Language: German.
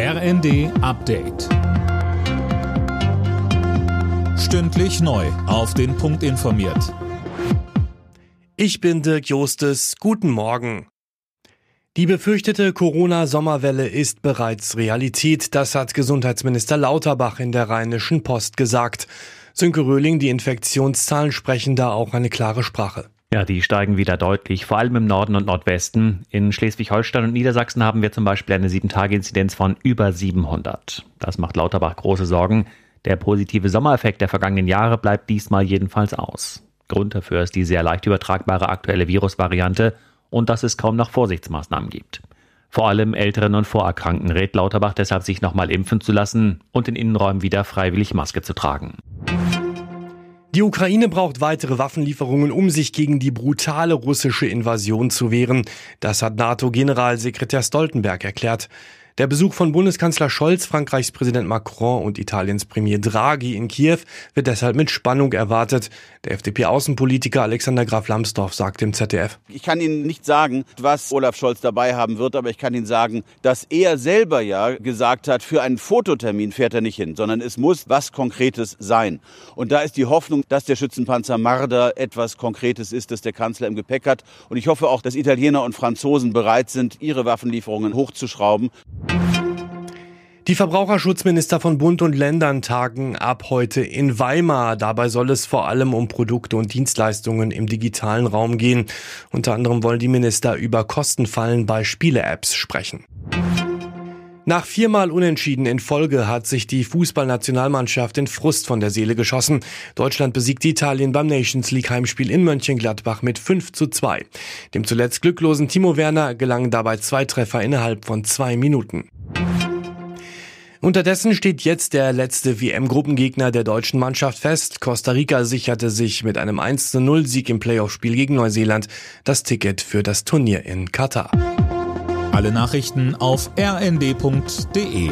RND Update. Stündlich neu. Auf den Punkt informiert. Ich bin Dirk Jostes. Guten Morgen. Die befürchtete Corona-Sommerwelle ist bereits Realität. Das hat Gesundheitsminister Lauterbach in der Rheinischen Post gesagt. Sönke Röhling, die Infektionszahlen sprechen da auch eine klare Sprache. Ja, die steigen wieder deutlich, vor allem im Norden und Nordwesten. In Schleswig-Holstein und Niedersachsen haben wir zum Beispiel eine 7-Tage-Inzidenz von über 700. Das macht Lauterbach große Sorgen. Der positive Sommereffekt der vergangenen Jahre bleibt diesmal jedenfalls aus. Grund dafür ist die sehr leicht übertragbare aktuelle Virusvariante und dass es kaum noch Vorsichtsmaßnahmen gibt. Vor allem Älteren und Vorerkrankten rät Lauterbach deshalb, sich nochmal impfen zu lassen und in Innenräumen wieder freiwillig Maske zu tragen. Die Ukraine braucht weitere Waffenlieferungen, um sich gegen die brutale russische Invasion zu wehren. Das hat NATO-Generalsekretär Stoltenberg erklärt. Der Besuch von Bundeskanzler Scholz, Frankreichs Präsident Macron und Italiens Premier Draghi in Kiew wird deshalb mit Spannung erwartet. Der FDP-Außenpolitiker Alexander Graf Lambsdorff sagt im ZDF. Ich kann Ihnen nicht sagen, was Olaf Scholz dabei haben wird, aber ich kann Ihnen sagen, dass er selber ja gesagt hat, für einen Fototermin fährt er nicht hin, sondern es muss was Konkretes sein. Und da ist die Hoffnung, dass der Schützenpanzer Marder etwas Konkretes ist, das der Kanzler im Gepäck hat. Und ich hoffe auch, dass Italiener und Franzosen bereit sind, ihre Waffenlieferungen hochzuschrauben. Die Verbraucherschutzminister von Bund und Ländern tagen ab heute in Weimar. Dabei soll es vor allem um Produkte und Dienstleistungen im digitalen Raum gehen. Unter anderem wollen die Minister über Kostenfallen bei Spiele-Apps sprechen. Nach viermal Unentschieden in Folge hat sich die Fußballnationalmannschaft in Frust von der Seele geschossen. Deutschland besiegt Italien beim Nations League Heimspiel in Mönchengladbach mit 5 zu 2. Dem zuletzt glücklosen Timo Werner gelangen dabei zwei Treffer innerhalb von zwei Minuten. Unterdessen steht jetzt der letzte WM-Gruppengegner der deutschen Mannschaft fest. Costa Rica sicherte sich mit einem 1 zu 0 Sieg im Playoff-Spiel gegen Neuseeland das Ticket für das Turnier in Katar. Alle Nachrichten auf rnd.de